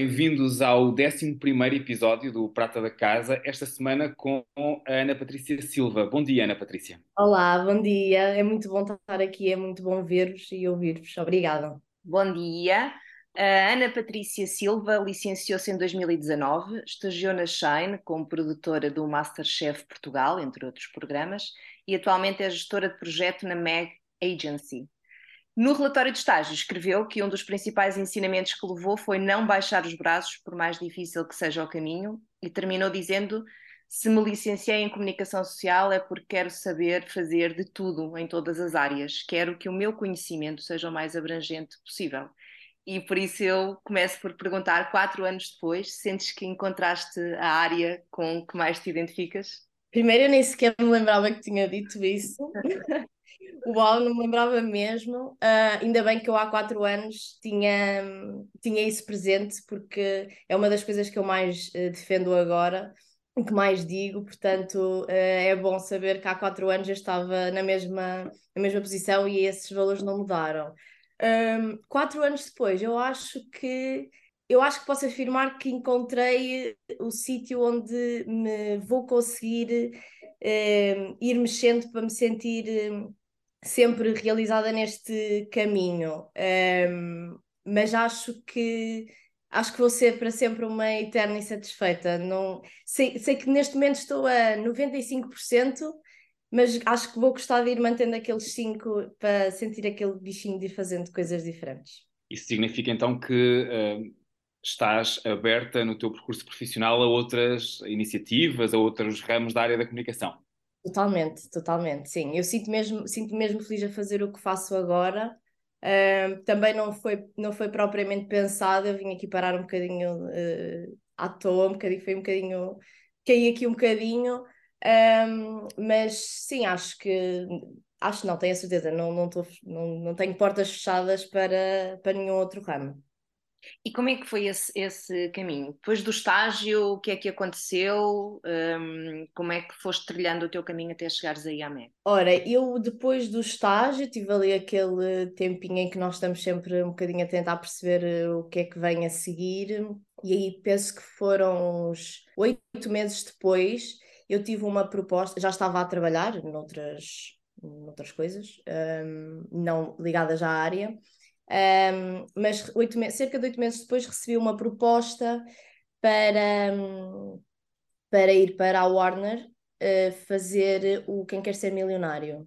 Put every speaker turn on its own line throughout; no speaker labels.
Bem-vindos ao 11 episódio do Prata da Casa, esta semana com a Ana Patrícia Silva. Bom dia, Ana Patrícia.
Olá, bom dia. É muito bom estar aqui, é muito bom ver-vos e ouvir-vos. Obrigada.
Bom dia. A Ana Patrícia Silva licenciou-se em 2019, estagiou na Shine como produtora do Masterchef Portugal, entre outros programas, e atualmente é gestora de projeto na Meg Agency. No relatório de estágio, escreveu que um dos principais ensinamentos que levou foi não baixar os braços, por mais difícil que seja o caminho, e terminou dizendo: Se me licenciei em comunicação social é porque quero saber fazer de tudo em todas as áreas, quero que o meu conhecimento seja o mais abrangente possível. E por isso eu começo por perguntar, quatro anos depois, sentes que encontraste a área com que mais te identificas?
Primeiro, eu nem sequer me lembrava que tinha dito isso. Uau, não me lembrava mesmo. Uh, ainda bem que eu há quatro anos tinha, tinha isso presente, porque é uma das coisas que eu mais uh, defendo agora, o que mais digo, portanto, uh, é bom saber que há quatro anos eu estava na mesma, na mesma posição e esses valores não mudaram. Um, quatro anos depois, eu acho que eu acho que posso afirmar que encontrei o sítio onde me vou conseguir um, ir mexendo para me sentir sempre realizada neste caminho, um, mas acho que acho que vou ser para sempre uma eterna insatisfeita. Não, sei, sei que neste momento estou a 95%, mas acho que vou gostar de ir mantendo aqueles 5% para sentir aquele bichinho de ir fazendo coisas diferentes.
Isso significa então que uh, estás aberta no teu percurso profissional a outras iniciativas, a outros ramos da área da comunicação?
Totalmente, totalmente, sim. Eu sinto mesmo, sinto mesmo feliz a fazer o que faço agora. Uh, também não foi, não foi propriamente pensado, eu vim aqui parar um bocadinho uh, à toa, um bocadinho, foi um bocadinho, caí aqui um bocadinho, mas sim, acho que, acho não, tenho a certeza, não, não, tô, não, não tenho portas fechadas para, para nenhum outro ramo.
E como é que foi esse, esse caminho? Depois do estágio, o que é que aconteceu? Um, como é que foste trilhando o teu caminho até chegares aí à MEC?
Ora, eu depois do estágio tive ali aquele tempinho em que nós estamos sempre um bocadinho a tentar perceber eh, o que é que vem a seguir, e aí penso que foram uns oito meses depois, eu tive uma proposta, já estava a trabalhar noutras, noutras coisas, um, não ligadas à área um, mas oito cerca de oito meses depois recebi uma proposta para, um, para ir para a Warner uh, fazer o Quem Quer Ser Milionário.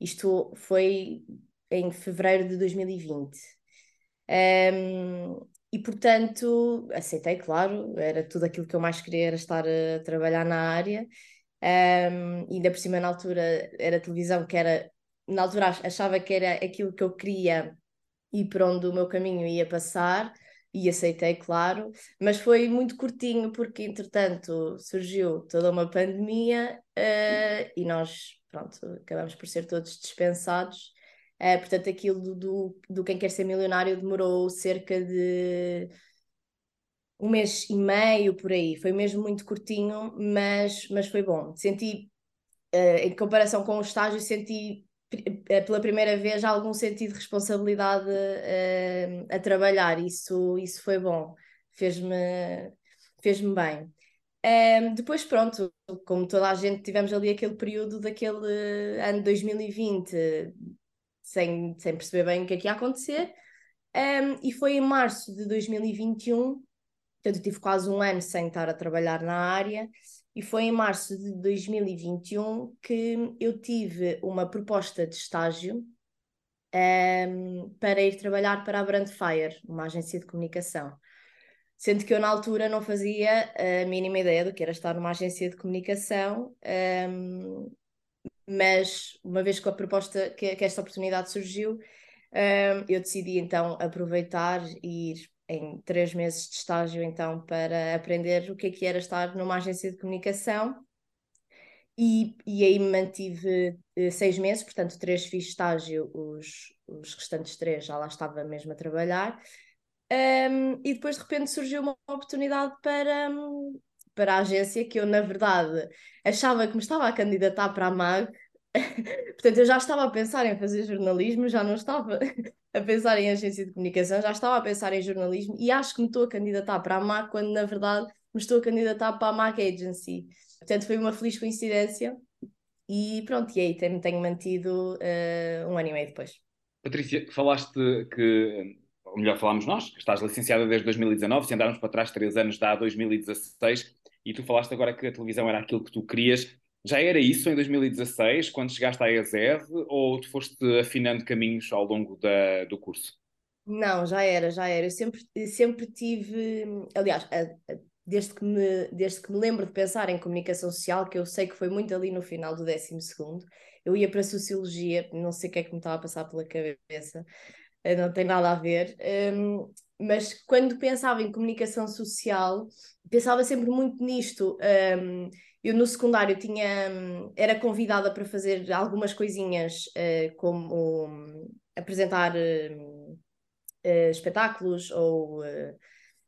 Isto foi em fevereiro de 2020. Um, e portanto aceitei, claro, era tudo aquilo que eu mais queria era estar a trabalhar na área. Um, ainda por cima, na altura, era televisão que era, na altura achava que era aquilo que eu queria e para onde o meu caminho ia passar e aceitei, claro, mas foi muito curtinho porque entretanto surgiu toda uma pandemia uh, e nós, pronto, acabamos por ser todos dispensados. Uh, portanto, aquilo do, do, do Quem Quer Ser Milionário demorou cerca de um mês e meio por aí. Foi mesmo muito curtinho, mas, mas foi bom. Senti, uh, em comparação com o estágio, senti pela primeira vez algum sentido de responsabilidade uh, a trabalhar. Isso, isso foi bom, fez-me fez bem. Um, ehm, depois, pronto, como toda a gente, tivemos ali aquele período daquele ano 2020 sem, sem perceber bem o que é que ia acontecer. Um, ehm, e foi em março de 2021, portanto, tive quase um ano sem estar a trabalhar na área, e foi em março de 2021 que eu tive uma proposta de estágio um, ehm, para ir trabalhar para a Brandfire, uma agência de comunicação. Sendo que eu, na altura, não fazia a mínima ideia do que era estar numa agência de comunicação, um, ehm, mas uma vez que a proposta, que, que esta oportunidade surgiu, um, eu decidi então aproveitar e ir em três meses de estágio então para aprender o que é que era estar numa agência de comunicação. E, e aí mantive uh, seis meses, portanto três fiz estágio, os, os restantes três já lá estava mesmo a trabalhar. Um, e depois de repente surgiu uma oportunidade para, para a agência que eu na verdade achava que me estava a candidatar para a MAG Portanto, eu já estava a pensar em fazer jornalismo, já não estava a pensar em agência de comunicação, já estava a pensar em jornalismo e acho que me estou a candidatar para a MAC quando na verdade me estou a candidatar para a MAC Agency. Portanto, foi uma feliz coincidência e pronto, e aí tenho, tenho mantido uh, um ano e meio depois.
Patrícia, falaste que, ou melhor, falámos nós, que estás licenciada desde 2019, se andarmos para trás três anos dá 2016, e tu falaste agora que a televisão era aquilo que tu querias. Já era isso em 2016, quando chegaste à ESEV, ou tu foste afinando caminhos ao longo da, do curso?
Não, já era, já era. Eu sempre, sempre tive, aliás, desde que, me, desde que me lembro de pensar em comunicação social, que eu sei que foi muito ali no final do 12 segundo, eu ia para a Sociologia, não sei o que é que me estava a passar pela cabeça, eh, não tem nada a ver, um, mas quando pensava em comunicação social, pensava sempre muito nisto. Um, eu no secundário tinha, era convidada para fazer algumas coisinhas, uh, como um, apresentar uh, uh, espetáculos ou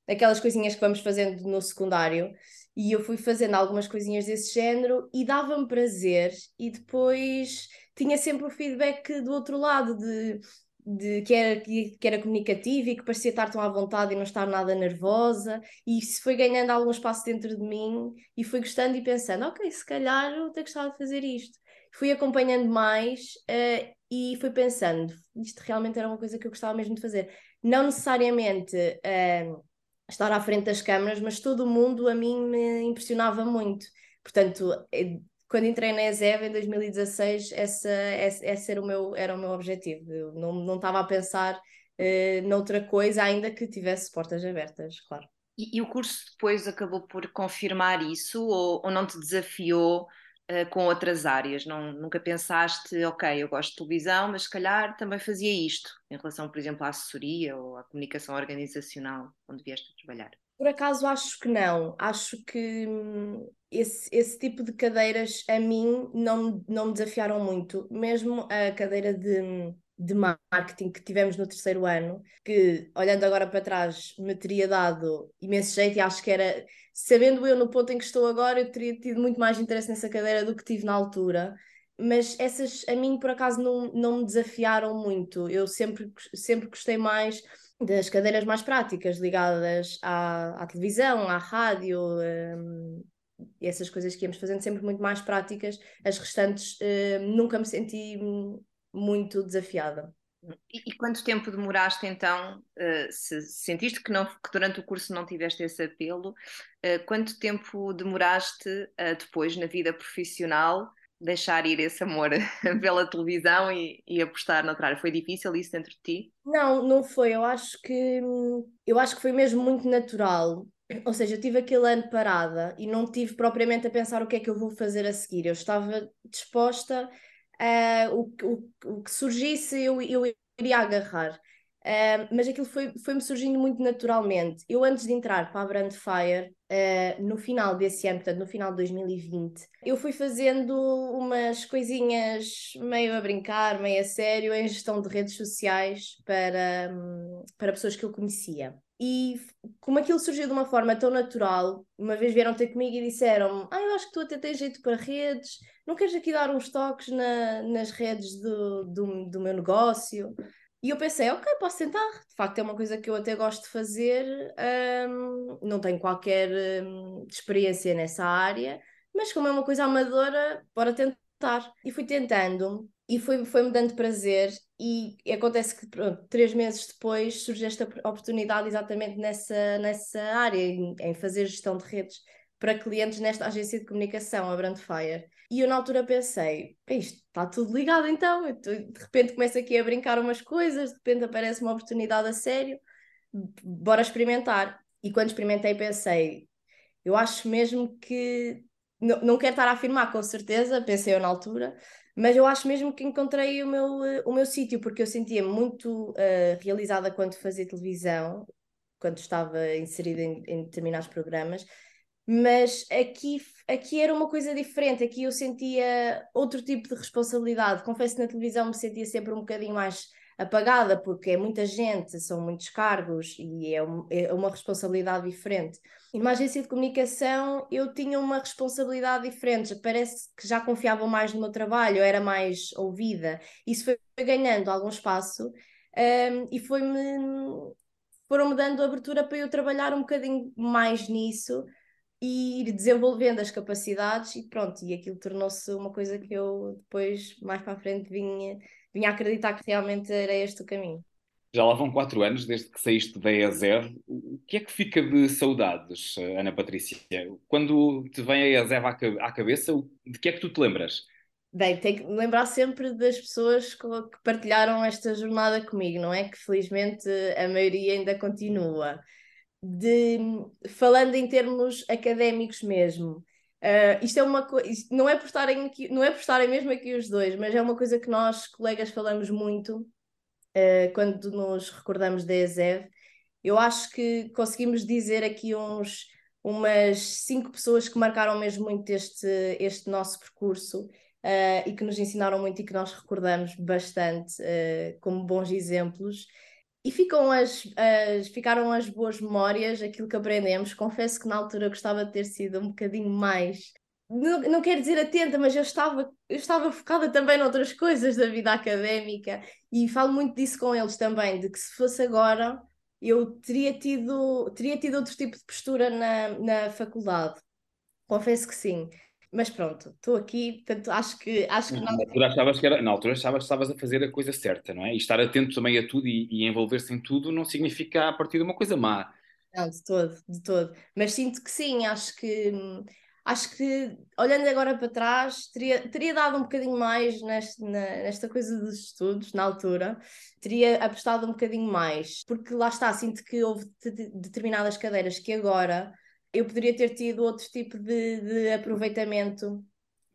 aquelas coisinhas que vamos fazendo no secundário. E eu fui fazendo algumas coisinhas desse género e dava-me prazer, e depois tinha sempre o feedback do outro lado de de, que, era, que, era comunicativa e que parecia estar tão à vontade e não estar nada nervosa, e isso foi ganhando algum espaço dentro de mim e fui gostando e pensando, ok, se calhar eu até gostava de fazer isto. Fui acompanhando mais uh, e fui pensando, isto realmente era uma coisa que eu gostava mesmo de fazer. Não necessariamente uh, estar à frente das câmaras, mas todo o mundo a mim me impressionava muito. Portanto, eh, quando entrei na ESEV em 2016, essa, essa, esse era, o meu, era o meu objetivo. Eu não, não estava a pensar uh, noutra coisa, ainda que tivesse portas abertas, claro.
E, e o curso depois acabou por confirmar isso ou, ou não te desafiou uh, com outras áreas? Não, nunca pensaste, ok, eu gosto de televisão, mas se calhar também fazia isto, em relação, por exemplo, à assessoria ou à comunicação organizacional, onde vieste a trabalhar?
Por acaso acho que não. Acho que hum, esse, esse tipo de cadeiras a mim não, não me desafiaram muito. Mesmo a cadeira de, de marketing que tivemos no terceiro ano, que olhando agora para trás me teria dado imenso jeito e acho que era, sabendo eu no ponto em que estou agora, eu teria tido muito mais interesse nessa cadeira do que tive na altura. Mas essas a mim por acaso não, não me desafiaram muito. Eu sempre, sempre gostei mais das cadeiras mais práticas ligadas à, à televisão, à rádio, um, essas coisas que íamos fazendo sempre muito mais práticas, as restantes um, nunca me senti muito desafiada.
E, e, quanto tempo demoraste então, uh, se sentiste que, não, que durante o curso não tiveste esse apelo, uh, quanto tempo demoraste uh, depois na vida profissional deixar ir esse amor pela televisão e, e apostar noutra área? Foi difícil isso dentro de ti?
Não, não foi. Eu acho que eu acho que foi mesmo muito natural. Ou seja, eu tive aquele ano parada e não tive propriamente a pensar o que é que eu vou fazer a seguir. Eu estava disposta a o, o, o que surgisse eu, eu iria agarrar. Uh, mas aquilo foi-me foi surgindo muito naturalmente. Eu, antes de entrar para a Brandfire, uh, no final desse ano, portanto, no final de 2020, eu fui fazendo umas coisinhas meio a brincar, meio a sério, em gestão de redes sociais para, para pessoas que eu conhecia. E como aquilo surgiu de uma forma tão natural, uma vez vieram ter comigo e disseram-me: Ah, eu acho que tu até tens jeito para redes, não queres aqui dar uns toques na, nas redes do, do, do meu negócio? E eu pensei, ok, posso tentar. De facto, é uma coisa que eu até gosto de fazer. Um, não tenho qualquer um, experiência nessa área, mas como é uma coisa amadora, bora tentar. E fui tentando e foi-me foi dando prazer. E, acontece que, pronto, três meses depois surge esta oportunidade exatamente nessa, nessa área, em, em fazer gestão de redes para clientes nesta agência de comunicação, a Brandfire. E eu na altura pensei, isto está tudo ligado então, de repente começo aqui a brincar umas coisas, de repente aparece uma oportunidade a sério, bora experimentar. E quando experimentei pensei, eu acho mesmo que não, não quero estar a afirmar com certeza, pensei eu na altura, mas eu acho mesmo que encontrei o meu, o meu sítio, porque eu sentia muito uh, realizada quando fazia televisão, quando estava inserida em, em, determinados programas, mas aqui, aqui era uma coisa diferente, aqui eu sentia outro tipo de responsabilidade. Confesso que na televisão me sentia sempre um bocadinho mais apagada, porque é muita gente, são muitos cargos e é, um, é uma responsabilidade diferente. E numa agência de comunicação eu tinha uma responsabilidade diferente, parece que já confiavam mais no meu trabalho, era mais ouvida. Isso foi ganhando algum espaço um, e foi-me foram-me dando abertura para eu trabalhar um bocadinho mais nisso e ir desenvolvendo as capacidades e pronto, e aquilo tornou-se uma coisa que eu depois, mais para a frente, vinha vinha acreditar que realmente era este o caminho.
Já lá vão quatro anos desde que saíste da EASEV. O que é que fica de saudades, Ana Patrícia? Quando te vem a EASEV à cabeça, de que é que tu te lembras?
Bem, tenho que me lembrar sempre das pessoas que partilharam esta jornada comigo, não é? Que felizmente a maioria ainda continua. De, falando em termos académicos mesmo, Uh, isto é uma coisa, não é por estarem aqui, não é por estarem mesmo aqui os dois, mas é uma coisa que nós, colegas, falamos muito uh, quando nos recordamos da ESEV. Eu acho que conseguimos dizer aqui uns, umas cinco pessoas que marcaram mesmo muito este, este nosso percurso uh, e que nos ensinaram muito e que nós recordamos bastante como bons exemplos. E ficam as, as, ficaram as boas memórias, aquilo que aprendemos. Confesso que na altura gostava de ter sido um bocadinho mais. Não, não quero dizer atenta, mas eu estava, eu estava focada também noutras coisas da vida académica e falo muito disso com eles também, de que se fosse agora eu teria tido, teria tido outro tipo de postura na, na faculdade. Confesso que sim. Mas pronto, estou aqui, portanto acho que acho que
na altura achavas que era, na altura achavas que estavas a fazer a coisa certa, não é? E estar atento também a tudo e, e envolver-se em tudo não significa a partir de uma coisa má.
Não, de todo, de todo. Mas sinto que sim, acho que acho que olhando agora para trás teria, teria dado um bocadinho mais neste, na, nesta coisa dos estudos na altura, teria apostado um bocadinho mais, porque lá está, sinto que houve de, determinadas cadeiras que agora eu poderia ter tido outro tipo de, de aproveitamento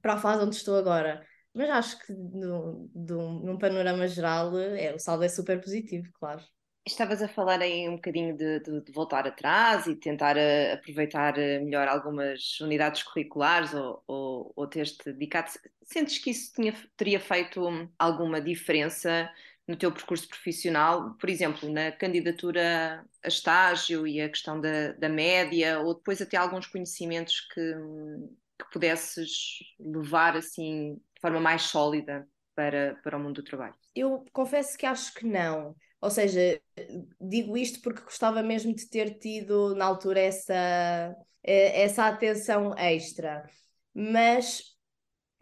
para a fase onde estou agora. Mas acho que no, no, num panorama geral é, o saldo é super positivo, claro.
Estavas a falar aí um bocadinho de, de, de voltar atrás e tentar uh, aproveitar uh, melhor algumas unidades curriculares ou, ou, ou teres-te dedicado. Sentes que isso tinha, teria feito alguma diferença no teu percurso profissional, por exemplo, na candidatura a estágio e a questão da, da média, ou depois até alguns conhecimentos que, que pudesses levar assim de forma mais sólida para, para o mundo do trabalho?
Eu confesso que acho que não. Ou seja, digo isto porque gostava mesmo de ter tido na altura essa, essa atenção extra. Mas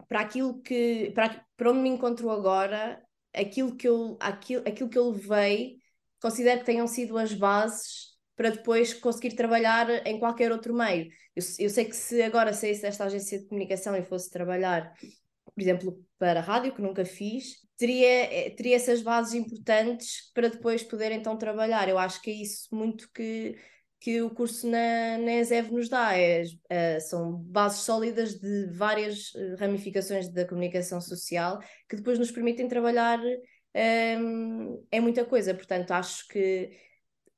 para aquilo que para, para onde me encontro agora, aquilo que eu, aquilo, aquilo que eu levei, considero que tenham sido as bases para depois conseguir trabalhar em qualquer outro meio. Eu, eu sei que se agora saísse desta agência de comunicação e fosse trabalhar, por exemplo, para a rádio, que nunca fiz, teria, eh, teria essas bases importantes para depois poder então trabalhar. Eu acho que é isso muito que, que o curso na, na ESEV nos dá. É, é, são bases sólidas de várias eh, ramificações da comunicação social que depois nos permitem trabalhar é, em muita coisa. Portanto, acho que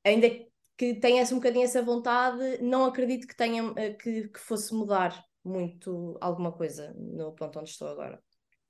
ainda que tenha um bocadinho essa vontade, não acredito que, tenha, eh, que, que fosse mudar muito alguma coisa no ponto onde estou agora.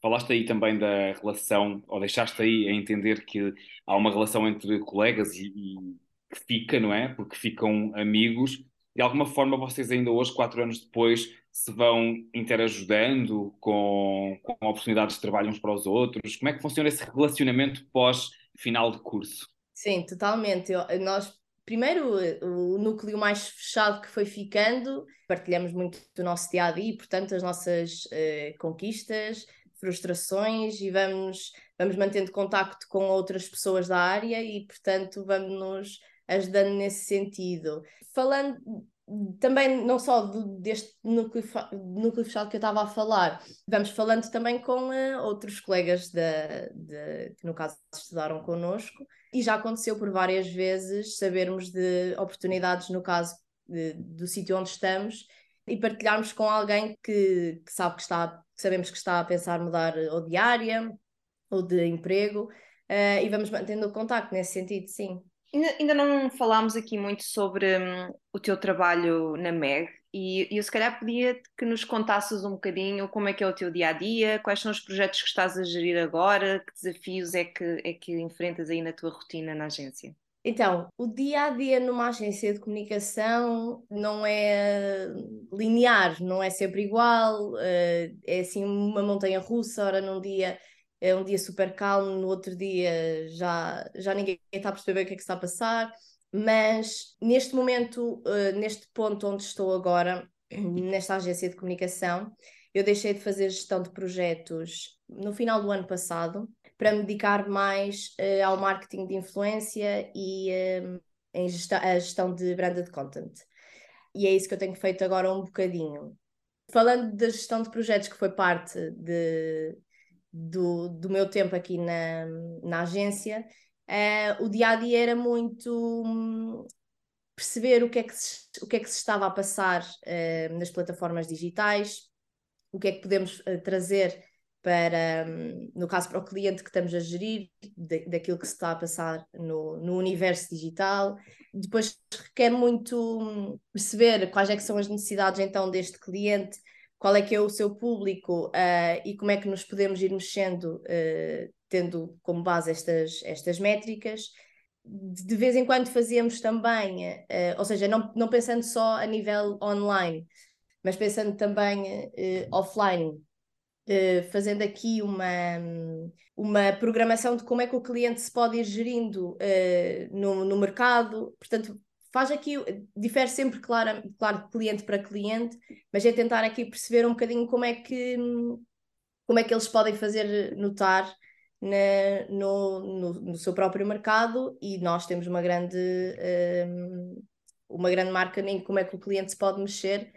Falaste aí também da relação, ou deixaste aí a entender que há uma relação entre colegas e, e que fica, não é? Porque ficam amigos. De alguma forma, vocês ainda hoje, quatro anos depois, se vão interajudando com, com oportunidades de trabalho uns para os outros? Como é que funciona esse relacionamento pós-final de curso?
Sim, totalmente. Eu, nós, primeiro, o núcleo mais fechado que foi ficando, partilhamos muito do nosso dia a dia, portanto, as nossas uh, conquistas, frustrações e vamos, vamos mantendo contacto com outras pessoas da área e, portanto, vamos nos ajudando nesse sentido. Falando também não só do, deste núcleo, núcleo fechado que eu estava a falar, vamos falando também com uh, outros colegas de, de, que no caso estudaram connosco e já aconteceu por várias vezes sabermos de oportunidades no caso de, do sítio onde estamos e partilharmos com alguém que, que sabe que está, que sabemos que está a pensar mudar ou de área ou de emprego uh, e vamos mantendo o contacto nesse sentido, sim.
Ainda, não falámos aqui muito sobre hum, o teu trabalho na MEG e eu se calhar pedia que nos contasses um bocadinho como é que é o teu dia a dia, quais são os projetos que estás a gerir agora, que desafios é que, é que enfrentas aí na tua rotina na agência?
Então, o dia a dia numa agência de comunicação não é linear, não é sempre igual, eh, é assim uma montanha russa, ora num dia é um dia super calmo, no outro dia já, já ninguém está a perceber o que é que está a passar, mas neste momento, eh, neste ponto onde estou agora, nesta agência de comunicação, eu deixei de fazer gestão de projetos no final do ano passado para me dedicar mais uh, ao marketing de influência e uh, em gestão, a gestão de branded content. E é isso que eu tenho feito agora um bocadinho. Falando da gestão de projetos, que foi parte de, do, do meu tempo aqui na, na agência, uh, o dia a dia era muito um, perceber o que, é que se, o que é que se estava a passar uh, nas plataformas digitais, o que é que podemos uh, trazer para, no caso para o cliente que estamos a gerir, de, daquilo que se está a passar no, no universo digital. Depois requer muito perceber quais é que são as necessidades então deste cliente, qual é que é o seu público uh, e como é que nos podemos ir mexendo, uh, tendo como base estas, estas métricas. De vez em quando fazíamos também, uh, ou seja, não, não pensando só a nível online, mas pensando também offline, fazendo aqui uma, uma programação de como é que o cliente se pode ir gerindo no, no mercado. Portanto, faz aqui, difere sempre, claro, claro, de cliente para cliente, mas é tentar aqui perceber um bocadinho como é que, como é que eles podem fazer notar na, no, no, no, seu próprio mercado e nós temos uma grande, um, eh, uma grande marca em como é que o cliente se pode mexer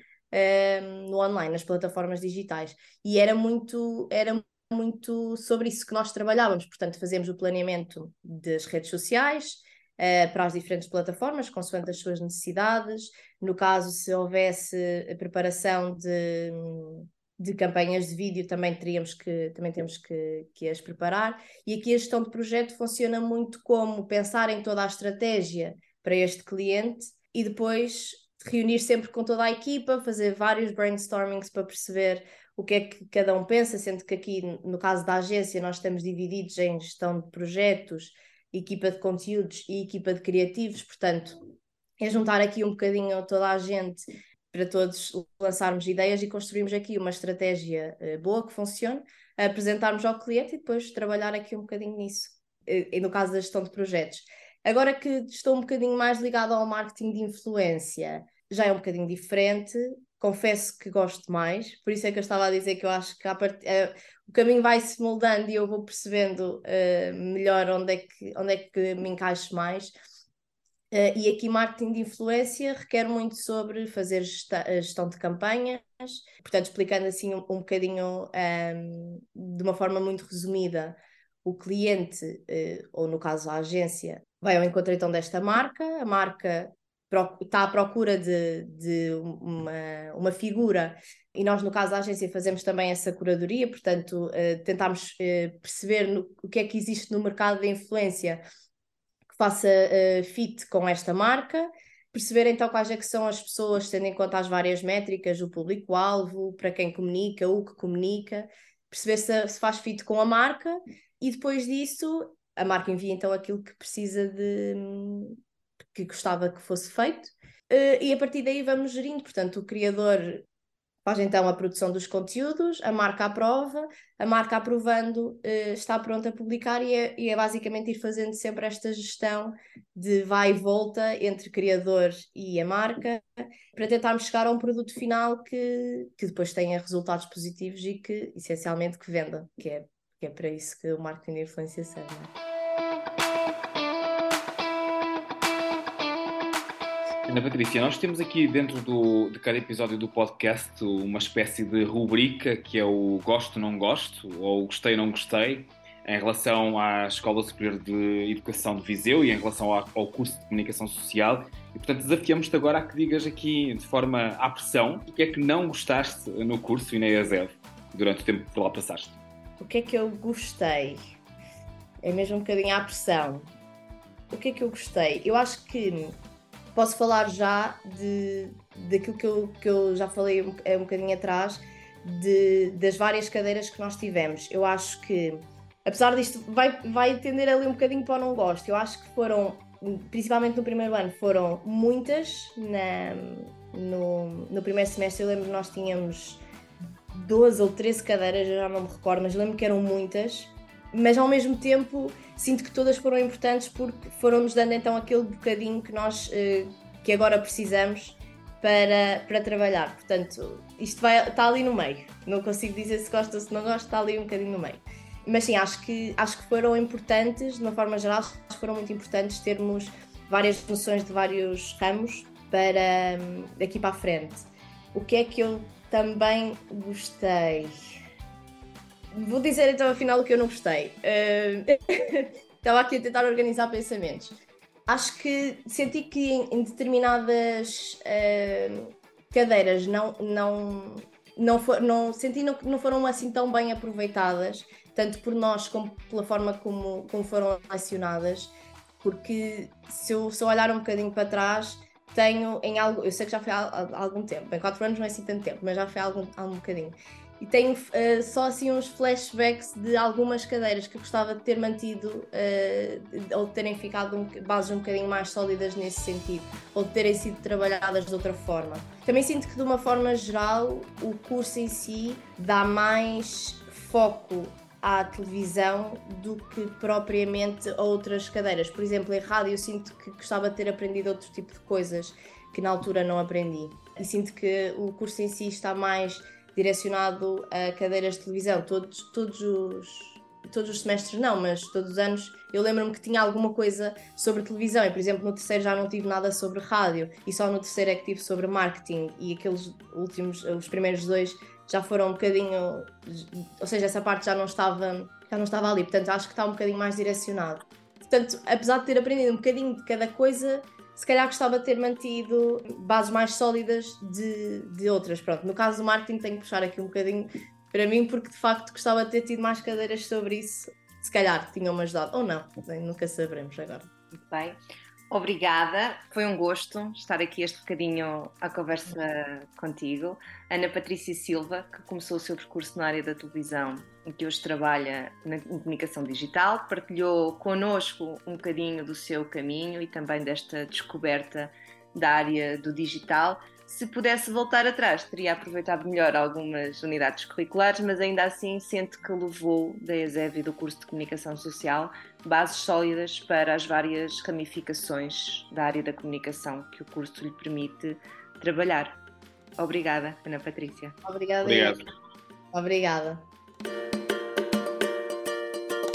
no online, nas plataformas digitais. E era muito, era muito sobre isso que nós trabalhávamos, portanto, fazemos o planeamento das redes sociais. Uh, para as diferentes plataformas, consoante as suas necessidades. No caso, se houvesse a preparação de, de campanhas de vídeo, também teríamos que, também temos que, que as preparar. E aqui a gestão de projeto funciona muito como pensar em toda a estratégia para este cliente e depois reunir sempre com toda a equipa, fazer vários brainstormings para perceber o que é que cada um pensa, sendo que aqui, no caso da agência, nós estamos divididos em gestão de projetos, equipa de conteúdos e equipa de criativos, portanto, é juntar aqui um bocadinho toda a gente para todos lançarmos ideias e construirmos aqui uma estratégia uh, boa que funcione, apresentarmos ao cliente e depois trabalhar aqui um bocadinho nisso, uh, e no caso da gestão de projetos. Agora que estou um bocadinho mais ligado ao marketing de influência, já é um bocadinho diferente. Confesso que gosto mais, por isso é que eu estava a dizer que eu acho que part... uh, o caminho vai se moldando e eu vou percebendo uh, melhor onde é, que, onde é que me encaixo mais. Uh, e aqui marketing de influência requer muito sobre fazer gestão de campanhas, portanto, explicando assim um, um bocadinho um, ehm, de uma forma muito resumida, o cliente, uh, ou no caso a agência, vai ao encontro então desta marca, a marca está à procura de, de uma, uma figura. E nós no caso da agência fazemos também essa curadoria, portanto uh, uh, perceber no, o que é que existe no mercado de influência que faça uh, fit com esta marca, perceber então quais é que são as pessoas, tendo em conta as várias métricas, o público-alvo, para quem comunica, o que comunica, perceber se, se faz fit com a marca e depois disso a marca envia então aquilo que precisa de que gostava que fosse feito uh, e a partir daí vamos gerindo, portanto o criador faz então a produção dos conteúdos, a marca aprova, a marca aprovando uh, está pronta a publicar e é, e é, basicamente ir fazendo sempre esta gestão de vai e volta entre criador e a marca para tentarmos chegar a um produto final que, que depois tenha resultados positivos e que essencialmente que venda, que é, que é para isso que o marketing de influência serve.
Ana Patrícia, nós temos aqui dentro do, de cada episódio do podcast uma espécie de rubrica que é o gosto não gosto ou gostei não gostei. em relação à Escola Superior de Educação de Viseu e em relação ao, curso de Comunicação Social. E, portanto, desafiamos-te agora a que digas aqui, de forma à pressão, o que é que não gostaste no curso e na EASEV durante o tempo que lá passaste.
O que é que eu gostei? É mesmo um bocadinho à pressão. O que é que eu gostei? Eu acho que posso falar já de, daquilo que eu, que eu já falei um, um bocadinho atrás, de, das várias cadeiras que nós tivemos. Eu acho que, apesar disto, vai, vai tender ali um bocadinho para o não gosto. Eu acho que foram, principalmente no primeiro ano, foram muitas. Na, no, no primeiro semestre, eu lembro que nós tínhamos 12 ou 13 cadeiras, eu já não me recordo, mas lembro que eram muitas. Mas ao mesmo tempo sinto que todas foram importantes porque foram-nos dando então aquele bocadinho que nós eh, que agora precisamos para, para trabalhar. Portanto, isto vai, está ali no meio. Não consigo dizer se gosto ou se não gosto, está ali um bocadinho no meio. Mas sim, acho que, acho que foram importantes, de uma forma geral, foram muito importantes termos várias noções de vários ramos para daqui para a frente. O que é que eu também gostei? Vou dizer então afinal o que eu não gostei. Uh... Estava aqui a tentar organizar pensamentos. Acho que senti que em, em determinadas uh, cadeiras não, não, não, for, não senti que não foram assim tão bem aproveitadas, tanto por nós como pela forma como, como foram lecionadas, porque se eu, se eu olhar um bocadinho para trás, tenho em algo, eu sei que já foi há, algum tempo, em 4 anos não é assim tanto tempo, mas já foi há algum, há um bocadinho e tenho uh, só assim uns flashbacks de algumas cadeiras que gostava de ter mantido uh, ou de terem ficado um, bases um bocadinho mais sólidas nesse sentido, ou de terem sido trabalhadas de outra forma. Também sinto que de uma forma geral o curso em si dá mais foco à televisão do que propriamente a outras cadeiras. Por exemplo, em rádio eu sinto que gostava de ter aprendido outro tipo de coisas que na altura não aprendi. E sinto que o curso em si está mais direcionado a cadeiras de televisão. Todos, todos, os, todos os semestres não, mas todos os anos eu lembro-me que tinha alguma coisa sobre televisão e, por exemplo, no terceiro já não tive nada sobre rádio e só no terceiro é que tive sobre marketing e aqueles últimos, os primeiros dois já foram um bocadinho, ou seja, essa parte já não estava, já não estava ali, portanto acho que está um bocadinho mais direcionado. Portanto, apesar de ter aprendido um bocadinho de cada coisa, se calhar gostava de ter mantido bases mais sólidas de, de outras. Pronto, no caso do marketing tenho que puxar aqui um bocadinho para mim, porque de facto gostava de ter tido mais cadeiras sobre isso. Se calhar tinham-me ajudado, ou não, nunca saberemos agora.
Muito bem. Obrigada, foi um gosto estar aqui este bocadinho à conversa contigo. Ana Patrícia Silva, que começou o seu percurso na área da televisão que hoje trabalha na comunicação digital, partilhou connosco um bocadinho do seu caminho e também desta descoberta da área do digital. Se pudesse voltar atrás, teria aproveitado melhor algumas unidades curriculares, mas ainda assim sente que levou da ESEV e do curso de Comunicação Social bases sólidas para as várias ramificações da área da comunicação que o curso lhe permite trabalhar. Obrigada, Ana Patrícia.
Obrigada. Obrigado. Obrigada.